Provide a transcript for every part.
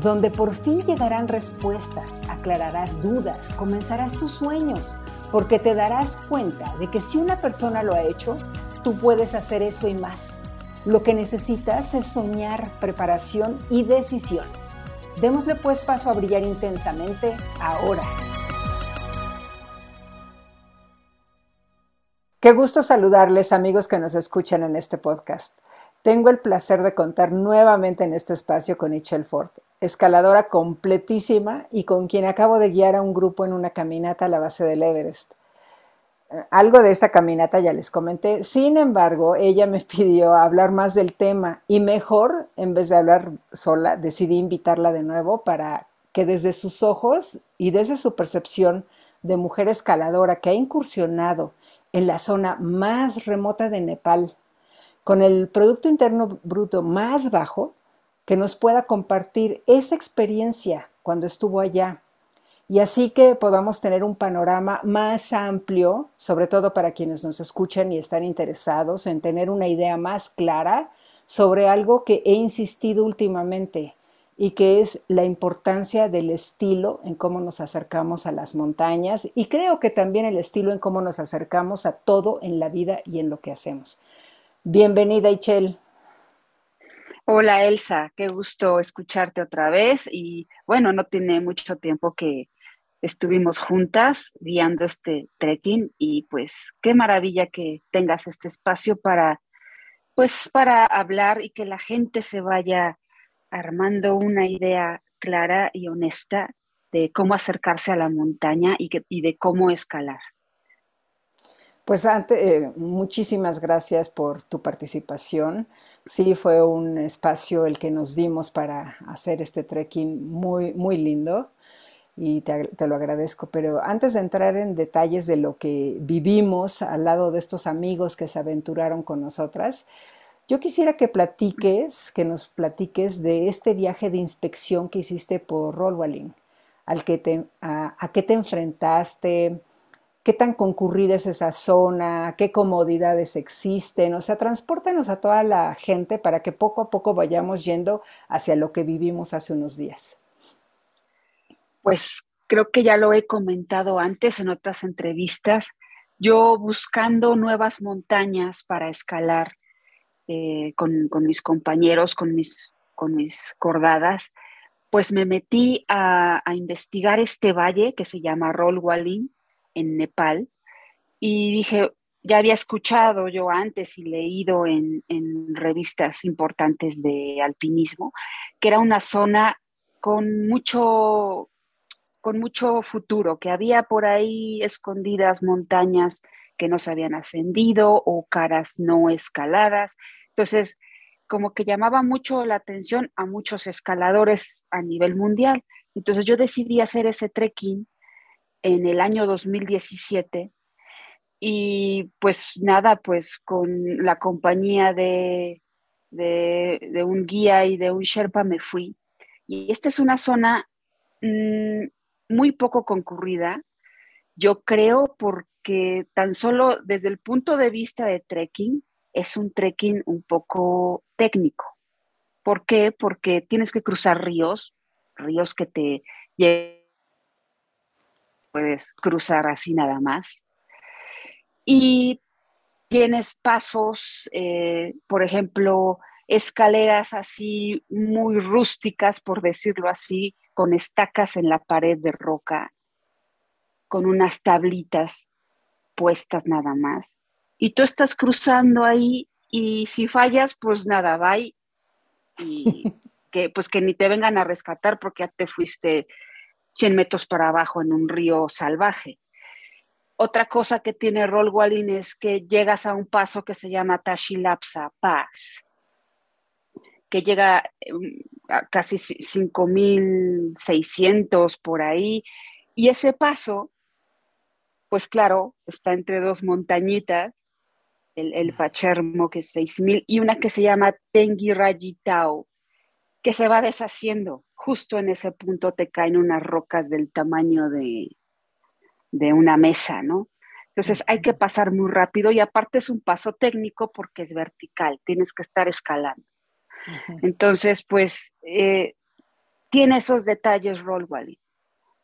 donde por fin llegarán respuestas, aclararás dudas, comenzarás tus sueños, porque te darás cuenta de que si una persona lo ha hecho, tú puedes hacer eso y más. Lo que necesitas es soñar, preparación y decisión. Démosle pues paso a brillar intensamente ahora. Qué gusto saludarles amigos que nos escuchan en este podcast. Tengo el placer de contar nuevamente en este espacio con Michelle Ford, escaladora completísima y con quien acabo de guiar a un grupo en una caminata a la base del Everest. Eh, algo de esta caminata ya les comenté, sin embargo, ella me pidió hablar más del tema y mejor, en vez de hablar sola, decidí invitarla de nuevo para que desde sus ojos y desde su percepción de mujer escaladora que ha incursionado en la zona más remota de Nepal, con el Producto Interno Bruto más bajo, que nos pueda compartir esa experiencia cuando estuvo allá. Y así que podamos tener un panorama más amplio, sobre todo para quienes nos escuchan y están interesados en tener una idea más clara sobre algo que he insistido últimamente y que es la importancia del estilo en cómo nos acercamos a las montañas y creo que también el estilo en cómo nos acercamos a todo en la vida y en lo que hacemos. Bienvenida, Ichel. Hola, Elsa, qué gusto escucharte otra vez. Y bueno, no tiene mucho tiempo que estuvimos juntas guiando este trekking y pues qué maravilla que tengas este espacio para pues para hablar y que la gente se vaya armando una idea clara y honesta de cómo acercarse a la montaña y, y de cómo escalar. Pues antes, eh, muchísimas gracias por tu participación. Sí, fue un espacio el que nos dimos para hacer este trekking muy, muy lindo y te, lo agradezco. Pero antes de entrar en detalles de lo que vivimos al lado de estos amigos que se aventuraron con nosotras, yo quisiera que platiques, que nos platiques de este viaje de inspección que hiciste por Rollwalling, al que te, a qué te enfrentaste, qué tan concurrida es esa zona, qué comodidades existen, o sea, transportanos a toda la gente para que poco a poco vayamos yendo hacia lo que vivimos hace unos días. Pues creo que ya lo he comentado antes en otras entrevistas, yo buscando nuevas montañas para escalar eh, con, mis compañeros, con mis, con mis cordadas, pues me metí a, a investigar este valle que se llama Rolwalin, en Nepal y dije, ya había escuchado yo antes y leído en, revistas importantes de alpinismo que era una zona con mucho, con mucho futuro, que había por ahí escondidas montañas que no se habían ascendido o caras no escaladas. Entonces, como que llamaba mucho la atención a muchos escaladores a nivel mundial. Entonces yo decidí hacer ese trekking en el año 2017 y pues nada, pues con la compañía de, de, un guía y de un Sherpa me fui. Y esta es una zona mm, muy poco concurrida, yo creo porque tan solo desde el punto de vista de trekking, es un trekking un poco técnico. ¿Por qué? Porque tienes que cruzar ríos, ríos que te llevan puedes cruzar así nada más. Y tienes pasos, eh, por ejemplo, escaleras así muy rústicas, por decirlo así, con estacas en la pared de roca, con unas tablitas puestas nada más. Y tú estás cruzando ahí y si fallas, pues nada, va y que pues que ni te vengan a rescatar porque ya te fuiste 100 metros para abajo en un río salvaje. Otra cosa que tiene Roll es que llegas a un paso que se llama Tashilapsa Pass, que llega em, casi 5.600 por ahí. Y ese paso, pues claro, está entre dos montañitas, el, el Pachermo, que es 6.000, y una que se llama Tengi Rayitao, que se va deshaciendo. Justo en ese punto te caen unas rocas del tamaño de, de una mesa, ¿no? Entonces hay que pasar muy rápido y aparte es un paso técnico porque es vertical, tienes que estar escalando. Entonces, pues eh, tiene esos detalles Roll Valley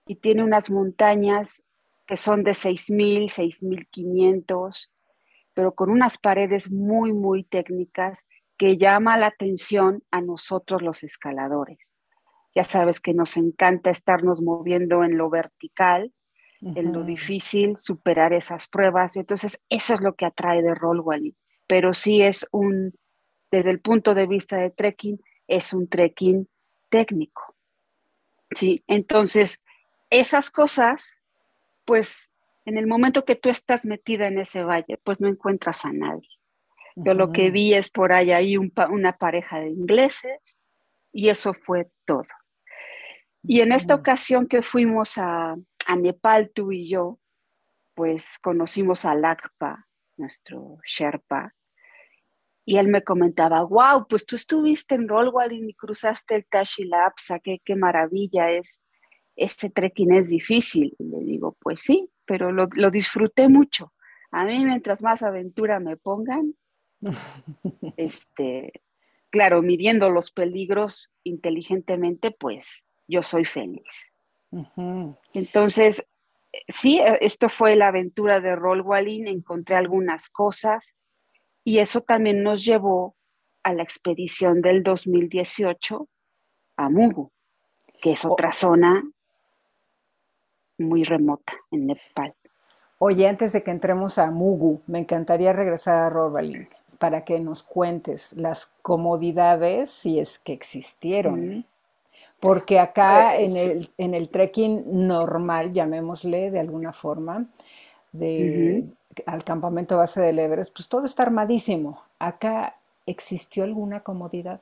y tiene unas montañas que son de 6.000, 6.500, pero con unas paredes muy, muy técnicas que llama la atención a nosotros los escaladores. Ya sabes que nos encanta estarnos moviendo en lo vertical, en lo difícil, superar esas pruebas. Entonces, eso es lo que atrae de Roll Valley. Pero sí es un, desde el punto de vista de trekking, es un trekking técnico. Sí, entonces, esas cosas, pues en el momento que tú estás metida en ese valle, pues no encuentras a nadie. Yo lo que vi es por ahí hay una pareja de ingleses y eso fue todo. Y en esta ocasión que fuimos a, a Nepal, tú y yo, pues conocimos a Lakpa, nuestro Sherpa, y él me comentaba, wow, pues tú estuviste en Rollwall y cruzaste el Tashilapsa, qué, qué maravilla es, este trekking es difícil. Y le digo, pues sí, pero lo, lo disfruté mucho. A mí mientras más aventura me pongan, este, claro, midiendo los peligros inteligentemente, pues yo soy feliz. Entonces, sí, esto fue la aventura de Rollwalling, encontré algunas cosas y eso también nos llevó a la expedición del 2018 a Mugu, que es otra zona muy remota en Nepal. Oye, antes de que entremos a Mugu, me encantaría regresar a Rollwalling para que nos cuentes las comodidades, si es que existieron. Porque acá pues en, el, en el trekking normal, llamémosle de alguna forma, de, al campamento base del Everest, pues todo está armadísimo. Acá existió alguna comodidad.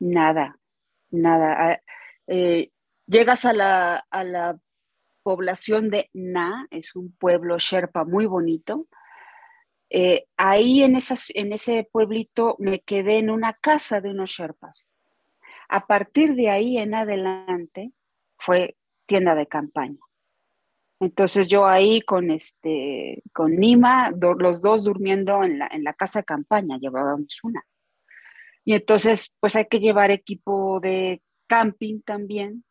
Nada, nada. Ah, eh, llegas a la, a la población de Na, es un pueblo sherpa muy bonito, eh, ahí en, esas, en ese pueblito me quedé en una casa de unos sherpas. A partir de ahí en adelante fue tienda de campaña. Entonces yo ahí con este, con Nima, los dos durmiendo en la, en la casa de campaña, llevábamos una. Y entonces, pues hay que llevar equipo de camping también,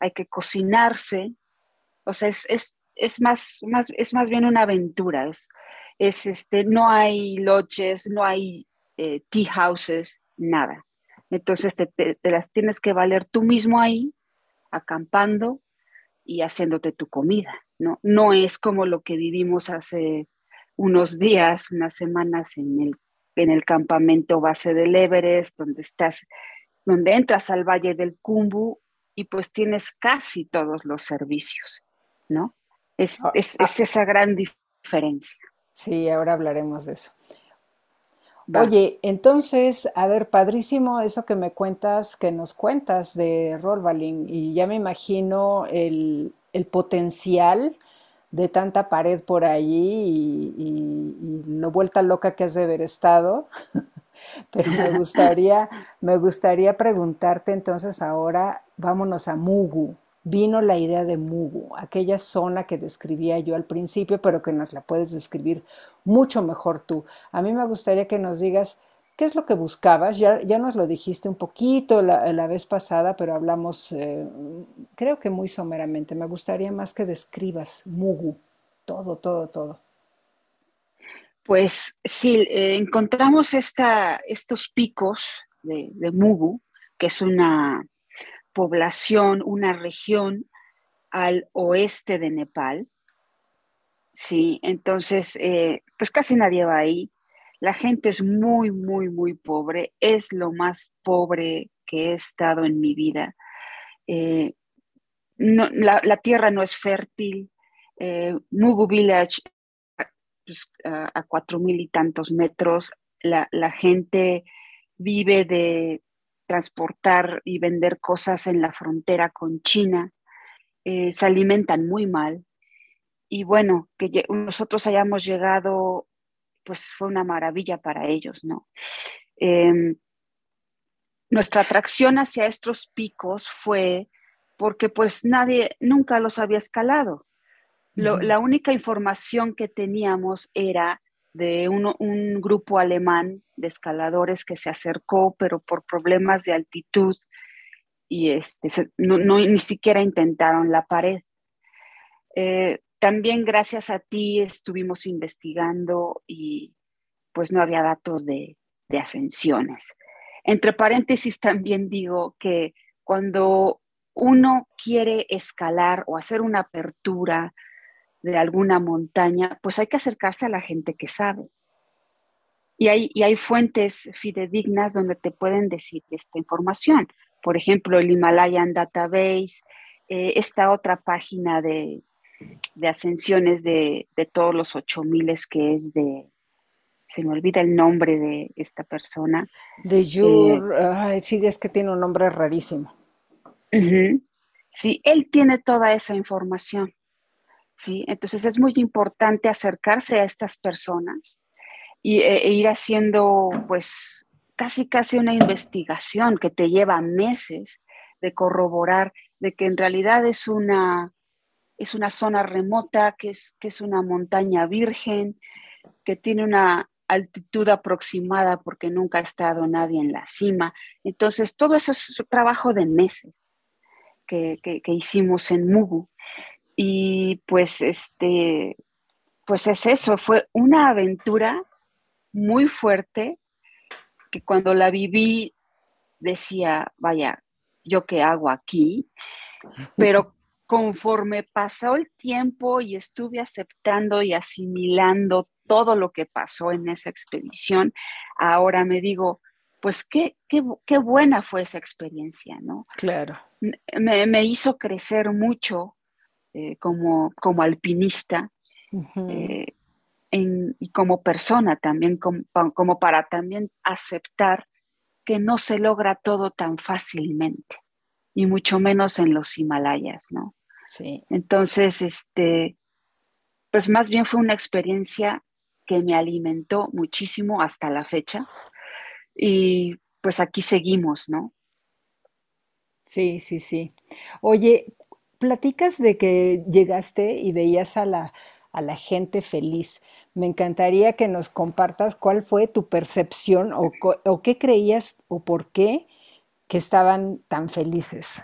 hay que cocinarse. O sea, es, es, es más, más, es más bien una aventura, es, es este, no hay loches, no hay eh, tea houses, nada. Entonces te, las tienes que valer tú mismo ahí, acampando y haciéndote tu comida, ¿no? No es como lo que vivimos hace unos días, unas semanas en el, en el campamento base del Everest, donde estás, donde entras al Valle del Kumbu y pues tienes casi todos los servicios, ¿no? Es, ah, es, ah. es esa gran diferencia. Sí, ahora hablaremos de eso. Oye, entonces, a ver, padrísimo eso que me cuentas, que nos cuentas de Rolvaling, y ya me imagino el, potencial de tanta pared por allí y, lo vuelta loca que has de haber estado. Pero me gustaría, me gustaría preguntarte entonces ahora, vámonos a Mugu vino la idea de Mugu, aquella zona que describía yo al principio, pero que nos la puedes describir mucho mejor tú. A mí me gustaría que nos digas qué es lo que buscabas. Ya, ya nos lo dijiste un poquito la, vez pasada, pero hablamos, eh, creo que muy someramente. Me gustaría más que describas Mugu, todo, todo, todo. Pues sí, eh, encontramos esta, estos picos de, de Mugu, que es una población, una región al oeste de Nepal. Sí, entonces, eh, pues casi nadie va ahí. La gente es muy, muy, muy pobre. Es lo más pobre que he estado en mi vida. Eh, la, tierra no es fértil. Eh, Mugu Village, pues, a cuatro mil y tantos metros, la, la gente vive de transportar y vender cosas en la frontera con China. Eh, se alimentan muy mal. Y bueno, que nosotros hayamos llegado, pues fue una maravilla para ellos, ¿no? Em, nuestra atracción hacia estos picos fue porque pues nadie nunca los había escalado. La única información que teníamos era de un grupo alemán de escaladores que se acercó, pero por problemas de altitud y este, no, ni siquiera intentaron la pared. Eh, también gracias a ti estuvimos investigando y pues no había datos de, de ascensiones. Entre paréntesis también digo que cuando uno quiere escalar o hacer una apertura de alguna montaña, pues hay que acercarse a la gente que sabe. Y hay, hay fuentes fidedignas donde te pueden decir esta información. Por ejemplo, el Himalayan Database, eh, esta otra página de, ascensiones de, todos los 8000 que es de, se me olvida el nombre de esta persona. De Jur, eh, sí, es que tiene un nombre rarísimo. Sí, él tiene toda esa información. ¿Sí? Entonces es muy importante acercarse a estas personas y, e, e ir haciendo pues casi casi una investigación que te lleva meses de corroborar de que en realidad es una, es una zona remota, que es, que es una montaña virgen, que tiene una altitud aproximada porque nunca ha estado nadie en la cima. Entonces, todo eso es trabajo de meses que, que, que hicimos en Mugu. Y pues este, pues es eso, fue una aventura muy fuerte que cuando la viví decía, vaya, yo qué hago aquí, pero conforme pasó el tiempo y estuve aceptando y asimilando todo lo que pasó en esa expedición, ahora me digo, pues qué, qué, buena fue esa experiencia, ¿no? Claro. Me, me hizo crecer mucho eh, como, como alpinista eh, y como persona también, como, para también aceptar que no se logra todo tan fácilmente, y mucho menos en los Himalayas, ¿no? Sí. Entonces, este, pues más bien fue una experiencia que me alimentó muchísimo hasta la fecha y pues aquí seguimos, ¿no? Sí, sí, sí. Oye, platicas de que llegaste y veías a la, a la gente feliz. Me encantaría que nos compartas cuál fue tu percepción o, o qué creías o por qué que estaban tan felices.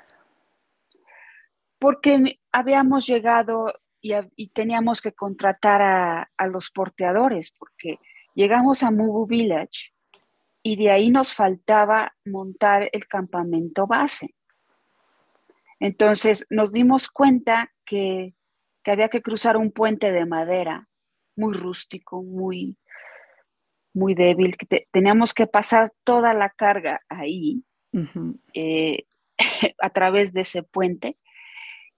Porque habíamos llegado y, teníamos que contratar a, a, los porteadores, porque llegamos a Mugu Village y de ahí nos faltaba montar el campamento base. Entonces nos dimos cuenta que, había que cruzar un puente de madera muy rústico, muy, muy débil, que teníamos que pasar toda la carga ahí eh, a través de ese puente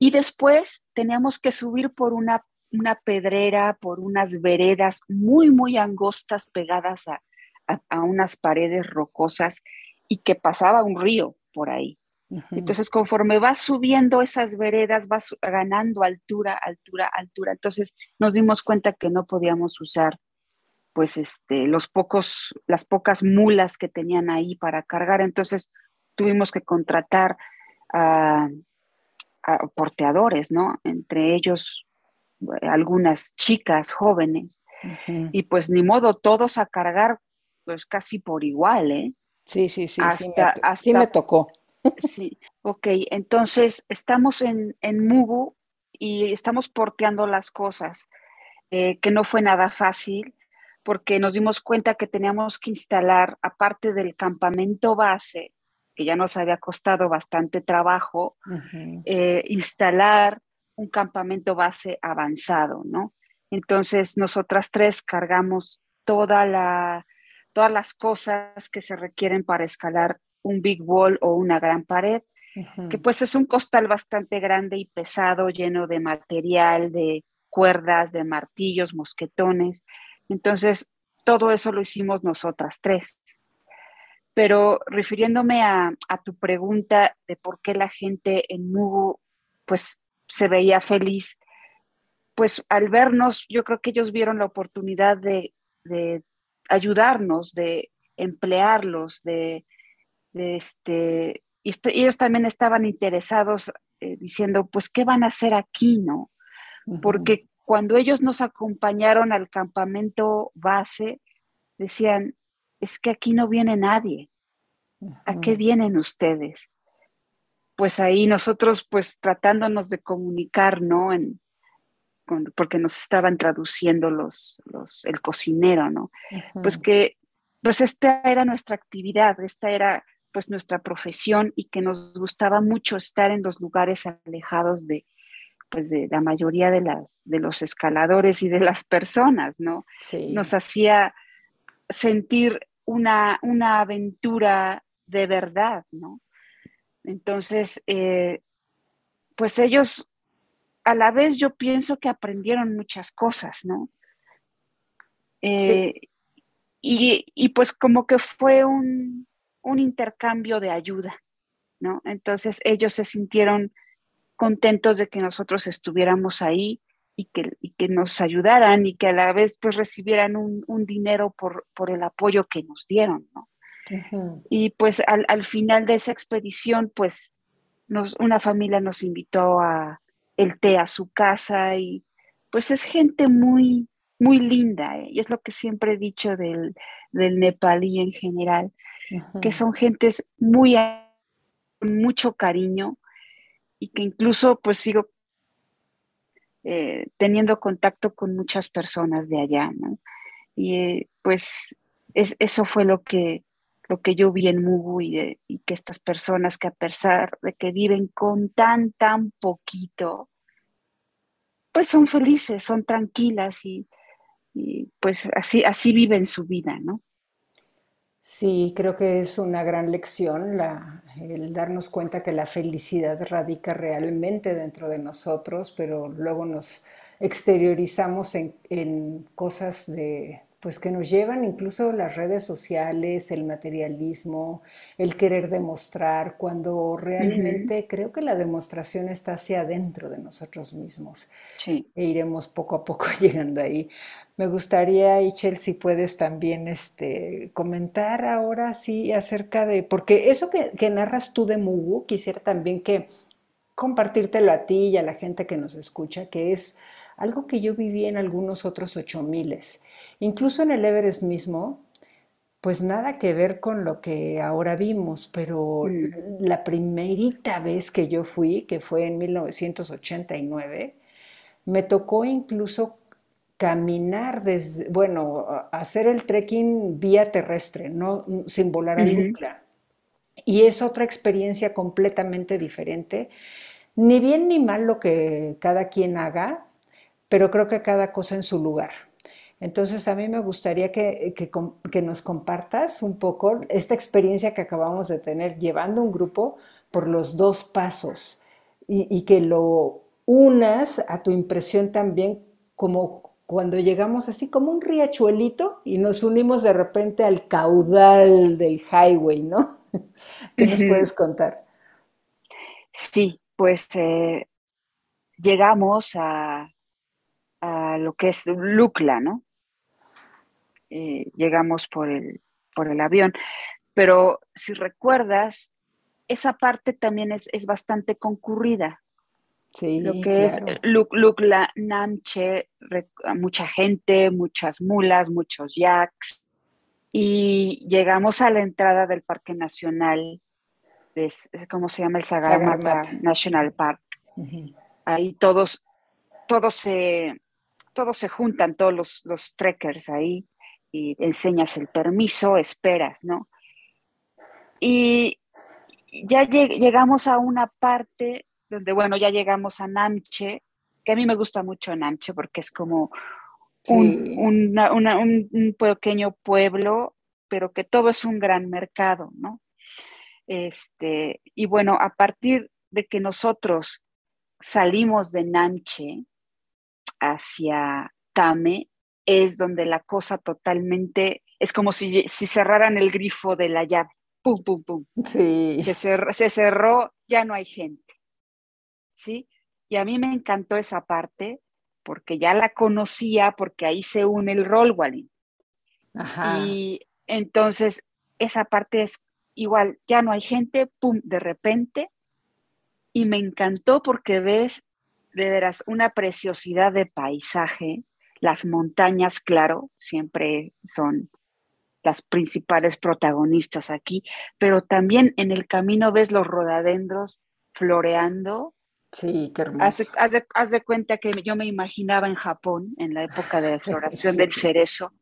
y después teníamos que subir por una, una pedrera, por unas veredas muy, muy angostas pegadas a, a unas paredes rocosas y que pasaba un río por ahí. Entonces, conforme vas subiendo esas veredas, vas ganando altura, altura, altura. Entonces, nos dimos cuenta que no podíamos usar, pues, este, los pocos, las pocas mulas que tenían ahí para cargar. Entonces, tuvimos que contratar a, porteadores, ¿no? Entre ellos, eh, algunas chicas jóvenes. Y pues, ni modo, todos a cargar, pues, casi por igual, ¿eh? Sí, sí, sí. sí me tocó. Sí, ok, entonces estamos en, en Mugu y estamos porteando las cosas, eh, que no fue nada fácil porque nos dimos cuenta que teníamos que instalar, aparte del campamento base, que ya nos había costado bastante trabajo, eh, instalar un campamento base avanzado, ¿no? Entonces, nosotras tres cargamos toda la, todas las cosas que se requieren para escalar un big wall o una gran pared, que pues es un costal bastante grande y pesado, lleno de material, de cuerdas, de martillos, mosquetones. Entonces, todo eso lo hicimos nosotras tres. Pero refiriéndome a, tu pregunta de por qué la gente en Mugu pues se veía feliz, pues al vernos, yo creo que ellos vieron la oportunidad de, ayudarnos, de emplearlos, de, este, y este, ellos también estaban interesados eh, diciendo, pues, ¿qué van a hacer aquí, no? Porque cuando ellos nos acompañaron al campamento base, decían, es que aquí no viene nadie. ¿A qué vienen ustedes? Pues ahí nosotros, pues tratándonos de comunicar, ¿no? En, porque nos estaban traduciendo los, los el cocinero, ¿no? Pues que, pues esta era nuestra actividad, esta era pues nuestra profesión y que nos gustaba mucho estar en los lugares alejados de, pues de la mayoría de, las, de los escaladores y de las personas, ¿no? Nos hacía sentir una, una aventura de verdad, ¿no? Entonces, eh, pues ellos, a la vez yo pienso que aprendieron muchas cosas, ¿no? Eh, y, pues como que fue un, un, intercambio de ayuda, ¿no? Entonces ellos se sintieron contentos de que nosotros estuviéramos ahí y que, que nos ayudaran y que a la vez pues recibieran un, dinero por, por, el apoyo que nos dieron, ¿no? Y pues al, final de esa expedición, pues nos, una familia nos invitó a el té a su casa y pues es gente muy, muy linda, ¿eh? y es lo que siempre he dicho del, del nepalí en general, que son gentes muy con mucho cariño y que incluso pues sigo eh, teniendo contacto con muchas personas de allá, ¿no? Y eh, pues eso fue lo que, lo que yo vi en Mugu y, que estas personas que a pesar de que viven con tan, tan poquito, pues son felices, son tranquilas y, y pues así, así viven su vida, ¿no? Sí, creo que es una gran lección el darnos cuenta que la felicidad radica realmente dentro de nosotros, pero luego nos exteriorizamos en, cosas de, pues que nos llevan incluso las redes sociales, el materialismo, el querer demostrar, cuando realmente creo que la demostración está hacia adentro de nosotros mismos. Sí. E iremos poco a poco llegando ahí. Me gustaría, Ichel, si puedes también este, comentar ahora sí acerca de, porque eso que, narras tú de Mugu, quisiera también que compartírtelo a ti y a la gente que nos escucha, que es algo que yo viví en algunos otros ocho miles. Incluso en el Everest mismo, pues nada que ver con lo que ahora vimos, pero mm. la primerita vez que yo fui, que fue en 1989, me tocó incluso caminar desde, bueno, hacer el trekking vía terrestre, no sin volar a Lucla. Y es otra experiencia completamente diferente. Ni bien ni mal lo que cada quien haga, pero creo que cada cosa en su lugar. Entonces a mí me gustaría que, que, nos compartas un poco esta experiencia que acabamos de tener llevando un grupo por los dos pasos y, y que lo unas a tu impresión también como cuando llegamos así como un riachuelito y nos unimos de repente al caudal del highway, ¿no? ¿Qué nos puedes contar? Sí, pues eh, llegamos a, lo que es Lucla, ¿no? Eh, llegamos por el, por el avión, pero si recuerdas, esa parte también es, es bastante concurrida, lo que es Lukla, Namche, mucha gente, muchas mulas, muchos yaks. Y llegamos a la entrada del Parque Nacional, de, ¿cómo se llama? El Sagarmatha, National Park. Ahí todos, todos se, todos se juntan, todos los, los trekkers ahí, y enseñas el permiso, esperas, ¿no? Y ya llegamos a una parte donde, bueno, ya llegamos a Namche, que a mí me gusta mucho Namche porque es como un, pequeño pueblo, pero que todo es un gran mercado, ¿no? Este, y bueno, a partir de que nosotros salimos de Namche hacia Tame, es donde la cosa totalmente, es como si, si cerraran el grifo de la llave, pum, pum, pum. Sí. Se cerró, se cerró, ya no hay gente. ¿Sí? Y a mí me encantó esa parte porque ya la conocía, porque ahí se une el rol, Walin. Ajá. Y entonces esa parte es igual, ya no hay gente, pum, de repente. Y me encantó porque ves de veras una preciosidad de paisaje. Las montañas, claro, siempre son las principales protagonistas aquí, pero también en el camino ves los rodadendros floreando. Sí, qué hermoso. Haz de, cuenta que yo me imaginaba en Japón, en la época de floración del cerezo,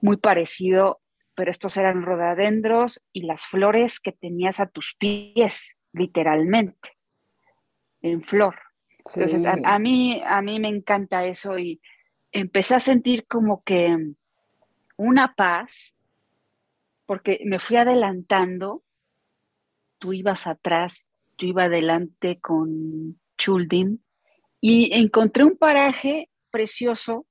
muy parecido, pero estos eran rodadendros y las flores que tenías a tus pies, literalmente, en flor. Entonces, a, mí, a mí me encanta eso y empecé a sentir como que una paz, porque me fui adelantando, tú ibas atrás, tú ibas adelante con Chuldim y encontré un paraje precioso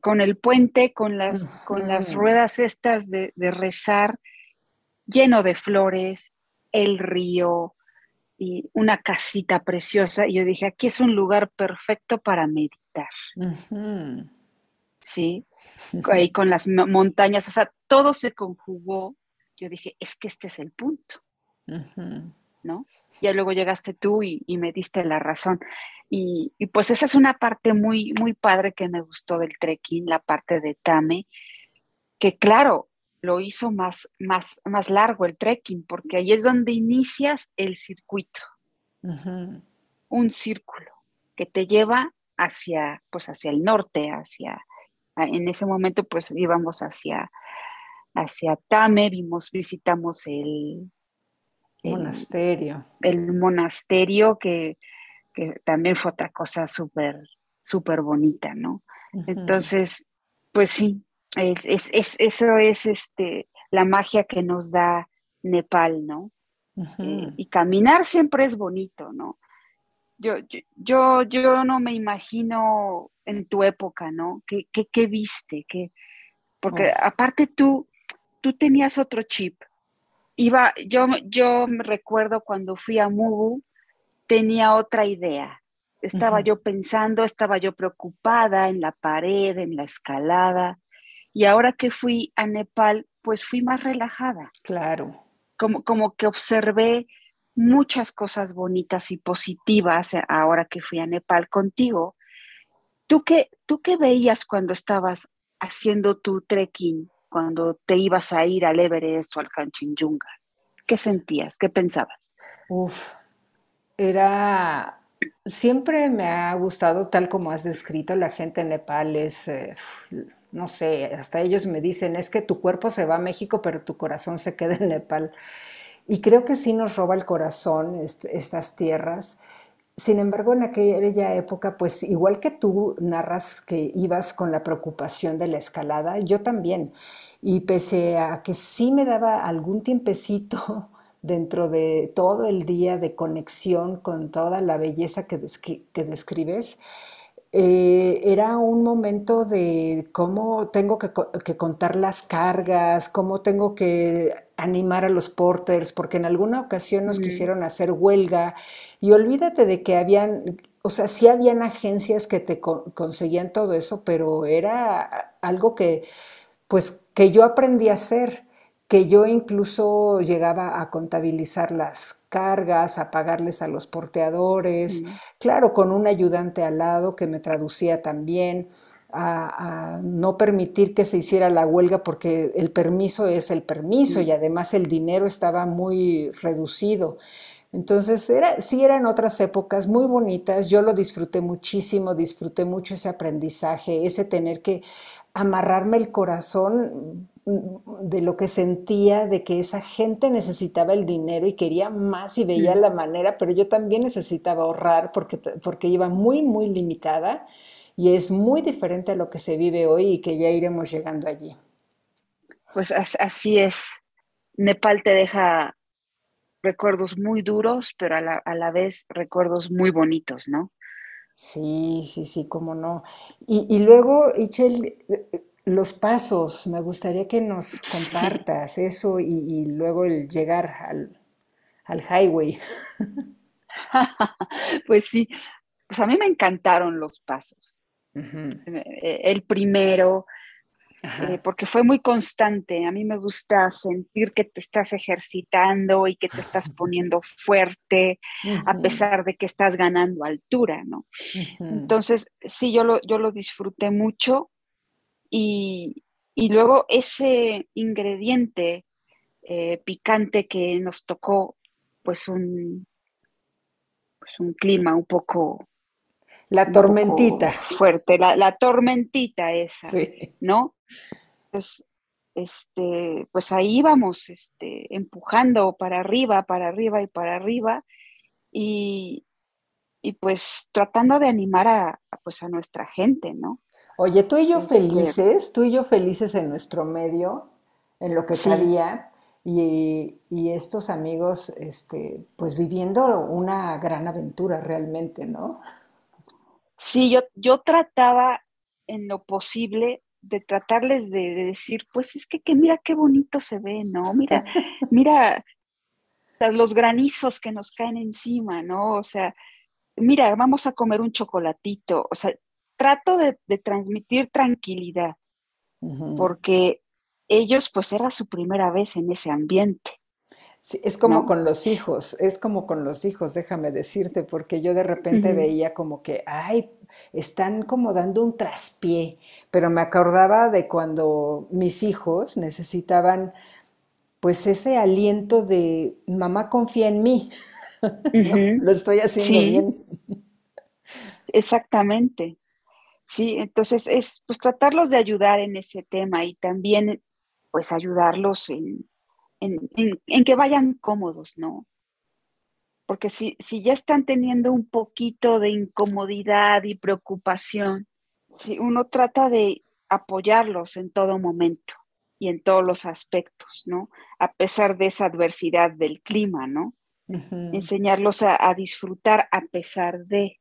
con el puente, con las, con las ruedas estas de, rezar, lleno de flores, el río y una casita preciosa. Y yo dije, aquí es un lugar perfecto para meditar. Sí, ahí con las montañas, o sea, todo se conjugó. Yo dije, es que este es el punto. ¿No? Ya luego llegaste tú y, y me diste la razón. Y, pues esa es una parte muy, muy padre que me gustó del trekking, la parte de Tame, que claro, lo hizo más, más, más largo el trekking, porque ahí es donde inicias el circuito. Un círculo que te lleva hacia, pues hacia el norte, hacia, en ese momento pues íbamos hacia, hacia Tame, vimos, visitamos el, monasterio. El monasterio que que también fue otra cosa súper, súper bonita, ¿no? Entonces, pues sí, es, eso es este, la magia que nos da Nepal, ¿no? Eh, y caminar siempre es bonito, ¿no? Yo, yo, yo, no me imagino en tu época, ¿no? ¿Qué, qué, viste? ¿Qué? Porque aparte tú, tú tenías otro chip. Iba, yo, yo me recuerdo cuando fui a Mugu, tenía otra idea. Estaba yo pensando, estaba yo preocupada en la pared, en la escalada. Y ahora que fui a Nepal, pues fui más relajada. Claro. Como, como que observé muchas cosas bonitas y positivas ahora que fui a Nepal contigo. ¿Tú qué, ¿Tú qué veías cuando estabas haciendo tu trekking, cuando te ibas a ir al Everest o al Kanchenjunga? ¿Qué sentías? ¿Qué pensabas? Uf, era, siempre me ha gustado tal como has descrito, la gente en Nepal es, eh, no sé, hasta ellos me dicen, es que tu cuerpo se va a México, pero tu corazón se queda en Nepal. Y creo que sí nos roba el corazón estas tierras. Sin embargo, en aquella época, pues igual que tú narras que ibas con la preocupación de la escalada, yo también. Y pese a que sí me daba algún tiempecito dentro de todo el día de conexión con toda la belleza que, que describes, eh, era un momento de cómo tengo que, contar las cargas, cómo tengo que animar a los porters, porque en alguna ocasión nos quisieron hacer huelga y olvídate de que habían, o sea, sí habían agencias que te conseguían todo eso, pero era algo que, pues, que yo aprendí a hacer que yo incluso llegaba a contabilizar las cargas, a pagarles a los porteadores, claro, con un ayudante al lado que me traducía también, a, no permitir que se hiciera la huelga porque el permiso es el permiso y además el dinero estaba muy reducido. Entonces, era, sí eran otras épocas muy bonitas, yo lo disfruté muchísimo, disfruté mucho ese aprendizaje, ese tener que amarrarme el corazón de lo que sentía, de que esa gente necesitaba el dinero y quería más y veía la manera, pero yo también necesitaba ahorrar porque, porque iba muy, muy limitada y es muy diferente a lo que se vive hoy y que ya iremos llegando allí. Pues así es. Nepal te deja recuerdos muy duros, pero a la, a la vez recuerdos muy bonitos, ¿no? Sí, sí, sí, cómo no. Y, y luego, Ichel, los pasos, me gustaría que nos compartas eso y, luego el llegar al, al highway. pues sí, pues a mí me encantaron los pasos. Eh, el primero, eh, porque fue muy constante. A mí me gusta sentir que te estás ejercitando y que te estás poniendo fuerte, a pesar de que estás ganando altura, ¿no? Entonces, sí, yo lo, yo lo disfruté mucho y, luego ese ingrediente eh, picante que nos tocó, pues un, pues un clima un poco la tormentita. Fuerte, la, tormentita esa, ¿no? Entonces, este, pues ahí vamos este, empujando para arriba, para arriba y para arriba, y, pues tratando de animar a, pues a nuestra gente, ¿no? Oye, tú y yo este felices, tú y yo felices en nuestro medio, en lo que sabía, y, y, estos amigos, este, pues viviendo una gran aventura realmente, ¿no? Sí, yo, yo trataba en lo posible de tratarles de, decir, pues es que, que, mira qué bonito se ve, ¿no? Mira, mira los granizos que nos caen encima, ¿no? O sea, mira, vamos a comer un chocolatito. O sea, trato de, transmitir tranquilidad, porque ellos pues era su primera vez en ese ambiente. Es como con los hijos, es como con los hijos, déjame decirte, porque yo de repente veía como que, ay, están como dando un traspié, pero me acordaba de cuando mis hijos necesitaban pues ese aliento de mamá confía en mí, lo estoy haciendo bien. Exactamente. Sí, entonces es pues tratarlos de ayudar en ese tema y también pues ayudarlos en, en, que vayan cómodos, ¿no? Porque si, si ya están teniendo un poquito de incomodidad y preocupación, si uno trata de apoyarlos en todo momento y en todos los aspectos, ¿no? A pesar de esa adversidad del clima, ¿no? Enseñarlos a, disfrutar a pesar de.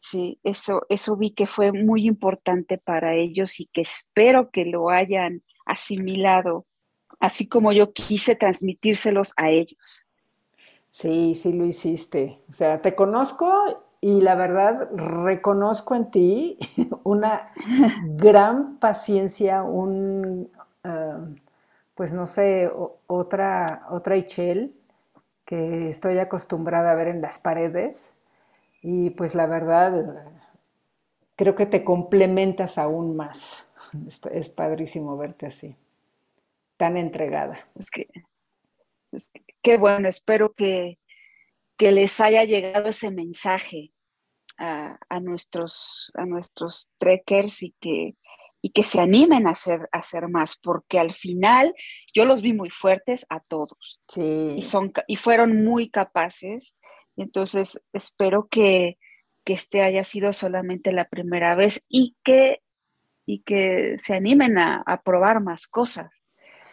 Sí, eso, eso vi que fue muy importante para ellos y que espero que lo hayan asimilado así como yo quise transmitírselos a ellos. Sí, sí lo hiciste. O sea, te conozco y la verdad reconozco en ti una gran paciencia, un, ah, pues no sé, otra, otra Ichel que estoy acostumbrada a ver en las paredes y pues la verdad creo que te complementas aún más. Es padrísimo verte así tan entregada. Es que, qué bueno, espero que, que, les haya llegado ese mensaje a, nuestros, a nuestros trekkers y que, y que se animen a hacer, a hacer más, porque al final yo los vi muy fuertes a todos sí. y, son, y fueron muy capaces. Entonces, espero que, que este haya sido solamente la primera vez y que, y que se animen a, a probar más cosas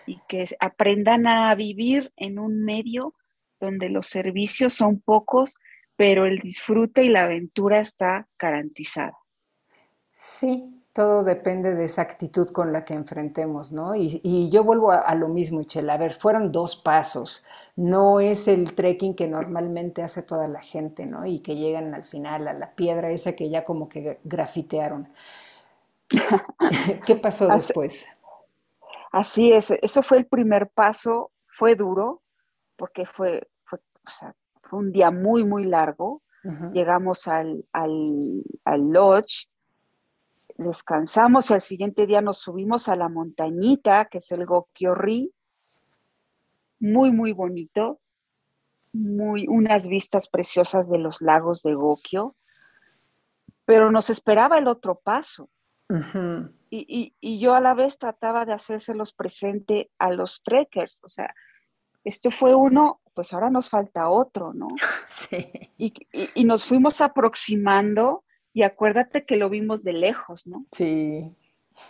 y que aprendan a vivir en un medio donde los servicios son pocos, pero el disfrute y la aventura está garantizada. Sí, todo depende de esa actitud con la que enfrentemos, ¿no? Y, yo vuelvo a, lo mismo, Chela. A ver, fueron dos pasos. No es el trekking que normalmente hace toda la gente, ¿no? Y que llegan al final a la piedra esa que ya como que grafitearon. ¿Qué pasó después? Así es, eso fue el primer paso, fue duro, porque fue, fue, un día muy, muy largo. Llegamos al, al, lodge, descansamos y al siguiente día nos subimos a la montañita, que es el Gokiori, muy, muy bonito, muy, unas vistas preciosas de los lagos de Gokyo, pero nos esperaba el otro paso. Y, yo a la vez trataba de hacérselos presente a los trekkers, o sea, esto fue uno, pues ahora nos falta otro, ¿no? Sí. Y, nos fuimos aproximando y acuérdate que lo vimos de lejos, ¿no? Sí.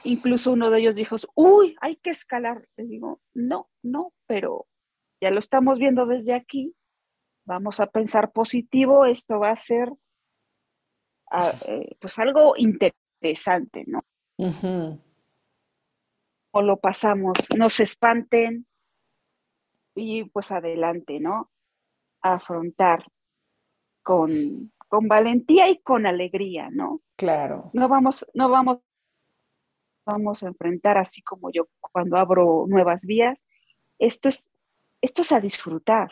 Incluso uno de ellos dijo, uy, hay que escalar. Le digo, no, no, pero ya lo estamos viendo desde aquí, vamos a pensar positivo, esto va a ser ah, eh, pues algo interesante, ¿no? O lo pasamos, no se espanten y pues adelante, ¿no? afrontar con, con valentía y con alegría, ¿no? Claro. No vamos, no vamos, vamos a enfrentar así como yo cuando abro nuevas vías. Esto es, esto es a disfrutar,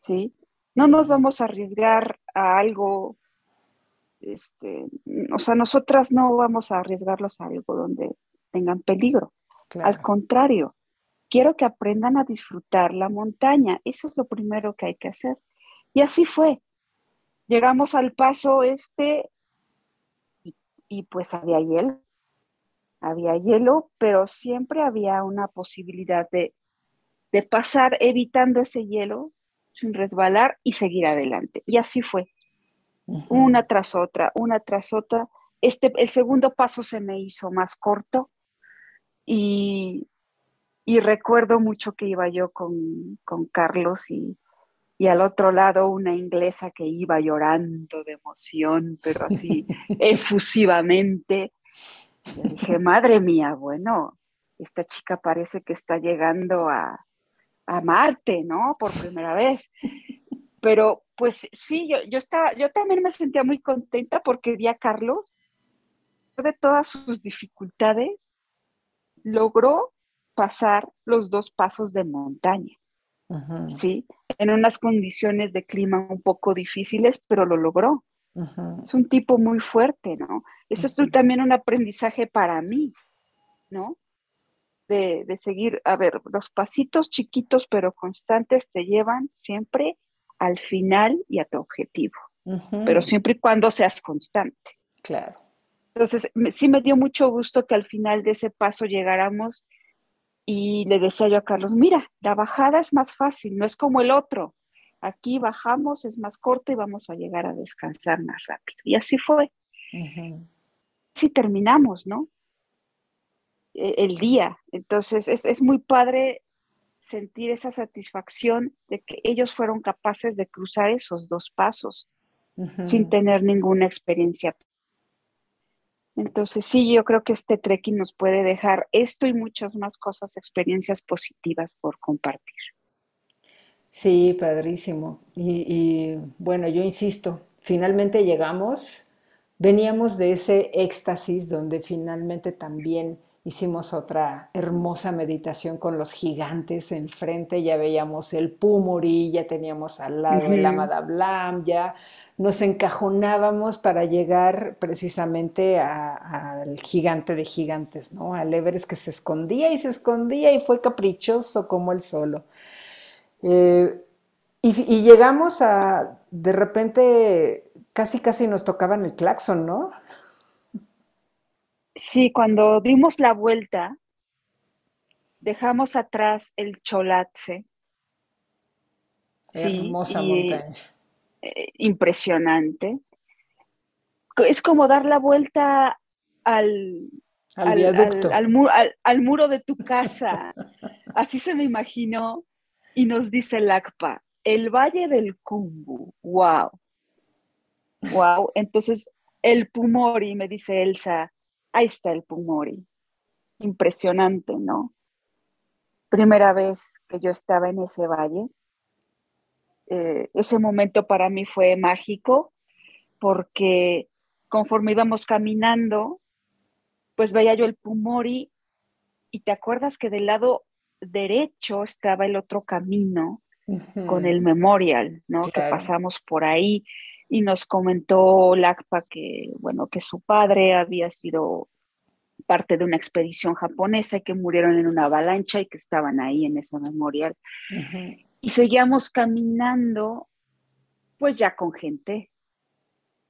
¿sí? No nos vamos a arriesgar a algo, este, o sea, nosotras no vamos a arriesgarlos a algo donde tengan peligro. Al contrario, quiero que aprendan a disfrutar la montaña. Eso es lo primero que hay que hacer. Y así fue. Llegamos al paso este y, pues había hielo. Había hielo, pero siempre había una posibilidad de, pasar evitando ese hielo sin resbalar y seguir adelante. Y así fue. Una tras otra, una tras otra. Este, el segundo paso se me hizo más corto y, y recuerdo mucho que iba yo con, Carlos y, al otro lado una inglesa que iba llorando de emoción, pero así efusivamente. Y dije, madre mía, bueno, esta chica parece que está llegando a, a Marte, ¿no? Por primera vez. Pero pues sí, yo, yo, estaba, yo también me sentía muy contenta porque vi a Carlos, de todas sus dificultades, logró pasar los dos pasos de montaña, ¿sí? En unas condiciones de clima un poco difíciles, pero lo logró. Es un tipo muy fuerte, ¿no? Eso es también un aprendizaje para mí, ¿no? De, seguir, a ver, los pasitos chiquitos pero constantes te llevan siempre al final y a tu objetivo, pero siempre y cuando seas constante. Claro. Entonces, sí me dio mucho gusto que al final de ese paso llegáramos y le decía yo a Carlos, mira, la bajada es más fácil, no es como el otro. Aquí bajamos, es más corto y vamos a llegar a descansar más rápido. Y así fue. Así terminamos, ¿no? E, el día. Entonces, es, muy padre sentir esa satisfacción de que ellos fueron capaces de cruzar esos dos pasos sin tener ninguna experiencia entonces, sí, yo creo que este trekking nos puede dejar esto y muchas más cosas, experiencias positivas por compartir. Sí, padrísimo. Y, bueno, yo insisto, finalmente llegamos, veníamos de ese éxtasis donde finalmente también hicimos otra hermosa meditación con los gigantes enfrente, ya veíamos el Pumuri, ya teníamos al lado el Amada Blam, ya nos encajonábamos para llegar precisamente al gigante de gigantes, ¿no? Al Everest que se escondía y se escondía y fue caprichoso como el solo. Eh, y, llegamos a, de repente, casi casi nos tocaban el claxon, ¿no? Sí, cuando dimos la vuelta, dejamos atrás el Cholatse. Hermosa montaña eh, impresionante. Es como dar la vuelta al, al, muro de tu casa. Así se me imaginó. Y nos dice el ACPA, el Valle del Cumbu. ¡Wow! ¡Wow! Entonces, el Pumori, me dice Elsa, ahí está el Pumori. Impresionante, ¿no? Primera vez que yo estaba en ese valle eh, ese momento para mí fue mágico porque conforme íbamos caminando, pues veía yo el Pumori y te acuerdas que del lado derecho estaba el otro camino con el memorial, ¿no? Que pasamos por ahí y nos comentó Lacpa que, bueno, que su padre había sido parte de una expedición japonesa y que murieron en una avalancha y que estaban ahí en ese memorial. Y seguíamos caminando, pues ya con gente.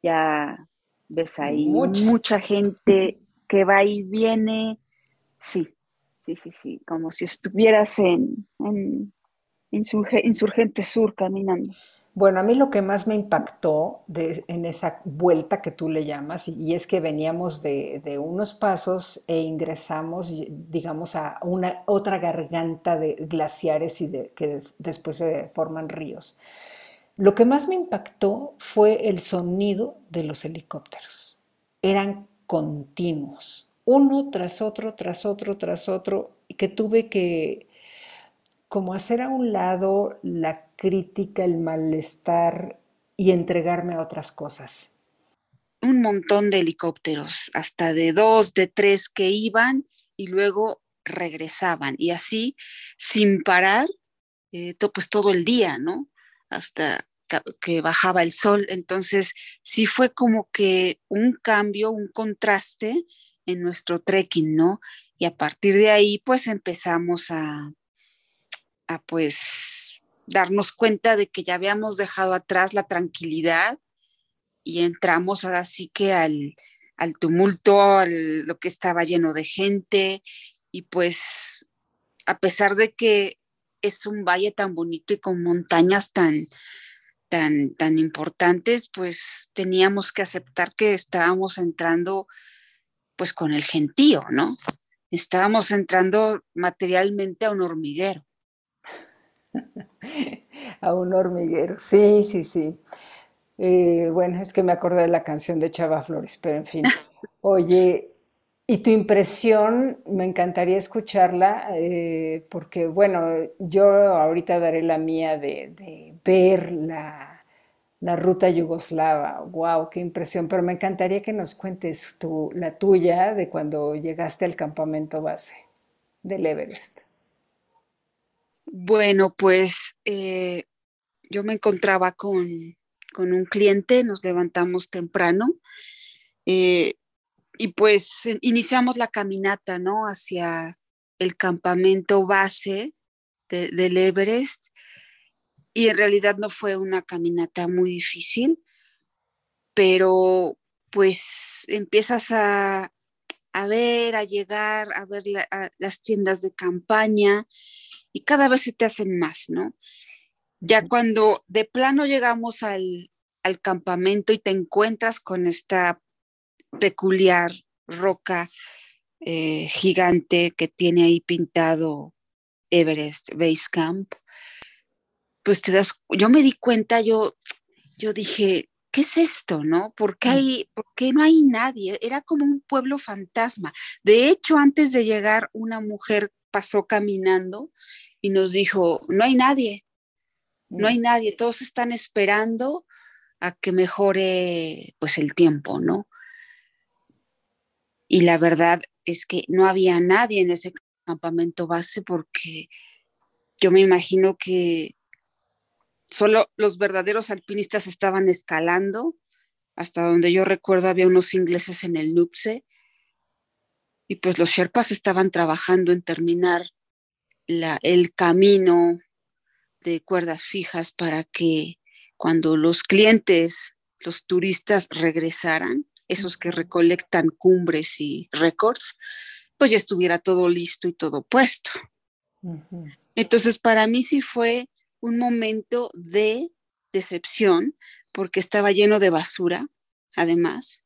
Ya ves ahí mucha, gente que va y viene. Sí, sí, sí, sí, como si estuvieras en, en Insurgente Sur caminando. Bueno, a mí lo que más me impactó en esa vuelta que tú le llamas, y, es que veníamos de, unos pasos e ingresamos, digamos, a una otra garganta de glaciares y que después se forman ríos. Lo que más me impactó fue el sonido de los helicópteros. Eran continuos, uno tras otro, tras otro, tras otro, que tuve que como hacer a un lado la crítica, el malestar y entregarme a otras cosas. Un montón de helicópteros, hasta de dos, de tres que iban y luego regresaban y así sin parar, eh, pues todo el día, ¿no? Hasta que bajaba el sol. Entonces, sí fue como que un cambio, un contraste en nuestro trekking, ¿no? Y a partir de ahí, pues empezamos a, a pues darnos cuenta de que ya habíamos dejado atrás la tranquilidad y entramos ahora sí que al, al tumulto, a lo que estaba lleno de gente y pues a pesar de que es un valle tan bonito y con montañas tan, tan, tan importantes, pues teníamos que aceptar que estábamos entrando pues con el gentío, ¿no? Estábamos entrando materialmente a un hormiguero. a un hormiguero, sí, sí, sí. Eh, bueno, es que me acordé de la canción de Chava Flores, pero en fin. Oye, y tu impresión, me encantaría escucharla, eh, porque bueno, yo ahorita daré la mía de, ver la, ruta yugoslava. ¡Wow! ¡Qué impresión! Pero me encantaría que nos cuentes tu, la tuya de cuando llegaste al campamento base del Everest. Bueno, pues eh, yo me encontraba con, un cliente, nos levantamos temprano. Eh, y pues iniciamos la caminata, ¿no? Hacia el campamento base del Everest. Y en realidad no fue una caminata muy difícil, pero pues empiezas a, ver, a llegar, a ver las tiendas de campaña y cada vez se te hacen más, ¿no? Ya cuando de plano llegamos al, al campamento y te encuentras con esta peculiar roca eh, gigante que tiene ahí pintado Everest Base Camp, pues te das, yo me di cuenta, yo, yo dije, ¿qué es esto, no? ¿Por qué, mm. hay, ¿Por qué no hay nadie? Era como un pueblo fantasma. De hecho, antes de llegar, una mujer pasó caminando y nos dijo, no hay nadie, no hay nadie, todos están esperando a que mejore pues el tiempo, ¿no? y la verdad es que no había nadie en ese campamento base porque yo me imagino que solo los verdaderos alpinistas estaban escalando. Hasta donde yo recuerdo había unos ingleses en el Nupse y pues los Sherpas estaban trabajando en terminar el camino de cuerdas fijas para que cuando los clientes, los turistas regresaran, esos que recolectan cumbres y récords, pues ya estuviera todo listo y todo puesto. Entonces, para mí sí fue un momento de decepción porque estaba lleno de basura, además.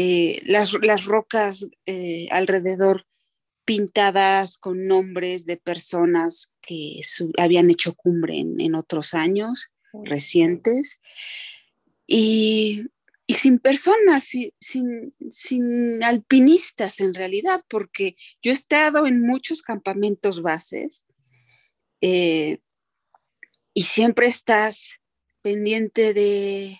Eh, las, rocas eh, alrededor pintadas con nombres de personas que habían hecho cumbre en, en otros años recientes. Y y sin personas, sin, sin, alpinistas en realidad, porque yo he estado en muchos campamentos bases eh, y siempre estás pendiente de